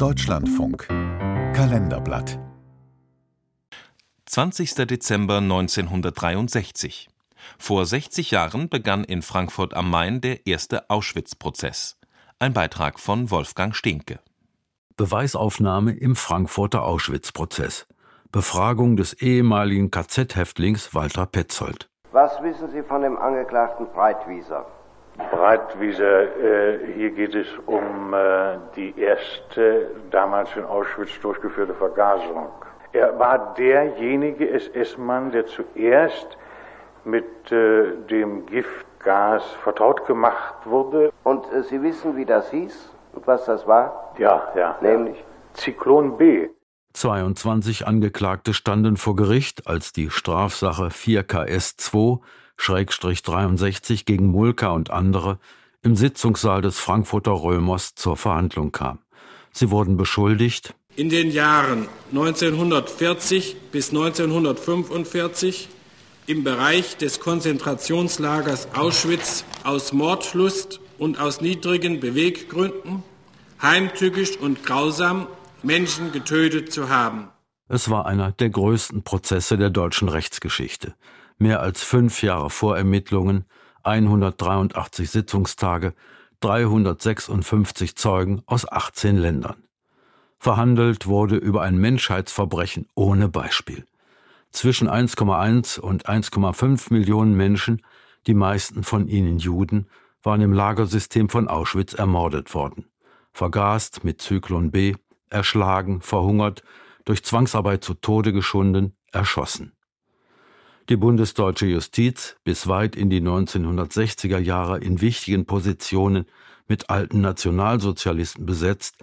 Deutschlandfunk Kalenderblatt 20. Dezember 1963. Vor 60 Jahren begann in Frankfurt am Main der erste Auschwitz-Prozess. Ein Beitrag von Wolfgang Stehnke. Beweisaufnahme im Frankfurter Auschwitz-Prozess. Befragung des ehemaligen KZ-Häftlings Walter Petzold. Was wissen Sie von dem Angeklagten Breitwieser? Breitwieser, äh, hier geht es um äh, die erste damals in Auschwitz durchgeführte Vergasung. Er war derjenige SS-Mann, der zuerst mit äh, dem Giftgas vertraut gemacht wurde. Und äh, Sie wissen, wie das hieß und was das war? Ja, ja. Nämlich? Ja. Zyklon B. 22 Angeklagte standen vor Gericht, als die Strafsache 4KS 2-63 gegen Mulka und andere im Sitzungssaal des Frankfurter Römers zur Verhandlung kam. Sie wurden beschuldigt, in den Jahren 1940 bis 1945 im Bereich des Konzentrationslagers Auschwitz aus Mordlust und aus niedrigen Beweggründen heimtückisch und grausam Menschen getötet zu haben. Es war einer der größten Prozesse der deutschen Rechtsgeschichte. Mehr als fünf Jahre Vorermittlungen, 183 Sitzungstage, 356 Zeugen aus 18 Ländern. Verhandelt wurde über ein Menschheitsverbrechen ohne Beispiel. Zwischen 1,1 und 1,5 Millionen Menschen, die meisten von ihnen Juden, waren im Lagersystem von Auschwitz ermordet worden. Vergast mit Zyklon B, erschlagen, verhungert, durch Zwangsarbeit zu Tode geschunden, erschossen. Die bundesdeutsche Justiz, bis weit in die 1960er Jahre in wichtigen Positionen mit alten Nationalsozialisten besetzt,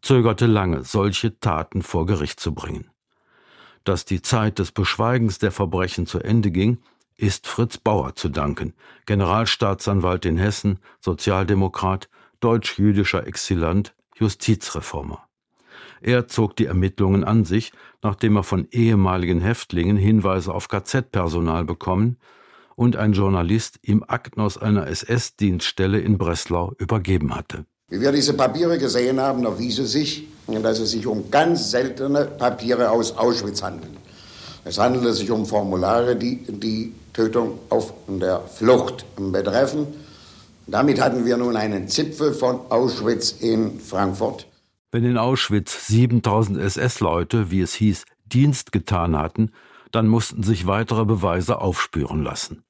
zögerte lange, solche Taten vor Gericht zu bringen. Dass die Zeit des Beschweigens der Verbrechen zu Ende ging, ist Fritz Bauer zu danken, Generalstaatsanwalt in Hessen, Sozialdemokrat, deutsch-jüdischer Exilant, Justizreformer. Er zog die Ermittlungen an sich, nachdem er von ehemaligen Häftlingen Hinweise auf KZ-Personal bekommen und ein Journalist ihm Akten aus einer SS-Dienststelle in Breslau übergeben hatte. Wie wir diese Papiere gesehen haben, erwies es sich, dass es sich um ganz seltene Papiere aus Auschwitz handelt. Es handelte sich um Formulare, die die Tötung auf der Flucht betreffen. Damit hatten wir nun einen Zipfel von Auschwitz in Frankfurt. Wenn in Auschwitz 7000 SS-Leute, wie es hieß, Dienst getan hatten, dann mussten sich weitere Beweise aufspüren lassen.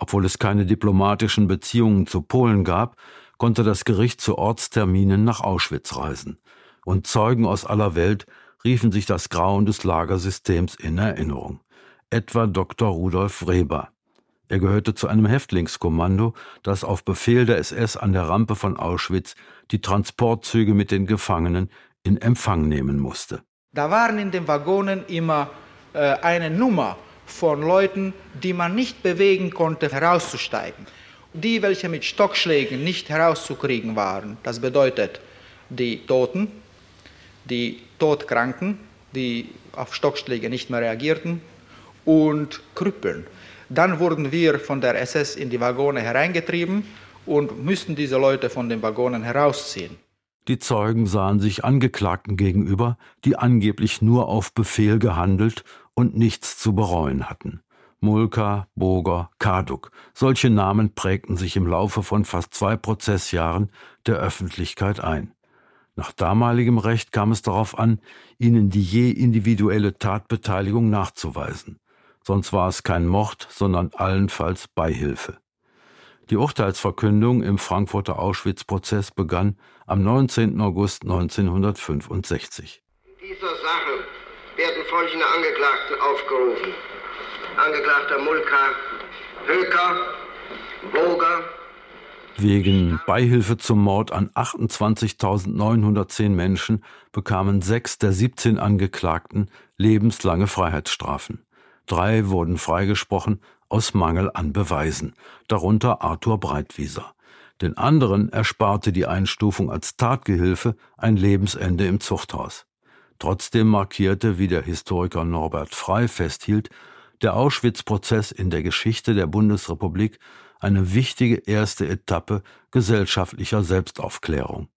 Obwohl es keine diplomatischen Beziehungen zu Polen gab, konnte das Gericht zu Ortsterminen nach Auschwitz reisen, und Zeugen aus aller Welt riefen sich das Grauen des Lagersystems in Erinnerung. Etwa Dr. Rudolf Reber. Er gehörte zu einem Häftlingskommando, das auf Befehl der SS an der Rampe von Auschwitz die Transportzüge mit den Gefangenen in Empfang nehmen musste. Da waren in den Waggonen immer äh, eine Nummer von Leuten, die man nicht bewegen konnte, herauszusteigen. Die, welche mit Stockschlägen nicht herauszukriegen waren, das bedeutet die Toten, die Todkranken, die auf Stockschläge nicht mehr reagierten und Krüppeln. Dann wurden wir von der SS in die Waggone hereingetrieben und müssten diese Leute von den Waggonen herausziehen. Die Zeugen sahen sich Angeklagten gegenüber, die angeblich nur auf Befehl gehandelt und nichts zu bereuen hatten. Mulka, Boger, Kaduk. Solche Namen prägten sich im Laufe von fast zwei Prozessjahren der Öffentlichkeit ein. Nach damaligem Recht kam es darauf an, ihnen die je individuelle Tatbeteiligung nachzuweisen. Sonst war es kein Mord, sondern allenfalls Beihilfe. Die Urteilsverkündung im Frankfurter Auschwitz-Prozess begann am 19. August 1965. In dieser Sache werden folgende Angeklagten aufgerufen. Angeklagter Mulka, Höker, Boger. Wegen Beihilfe zum Mord an 28.910 Menschen bekamen sechs der 17 Angeklagten lebenslange Freiheitsstrafen. Drei wurden freigesprochen aus Mangel an Beweisen, darunter Arthur Breitwieser. Den anderen ersparte die Einstufung als Tatgehilfe ein Lebensende im Zuchthaus. Trotzdem markierte, wie der Historiker Norbert Frey festhielt, der Auschwitz-Prozess in der Geschichte der Bundesrepublik eine wichtige erste Etappe gesellschaftlicher Selbstaufklärung.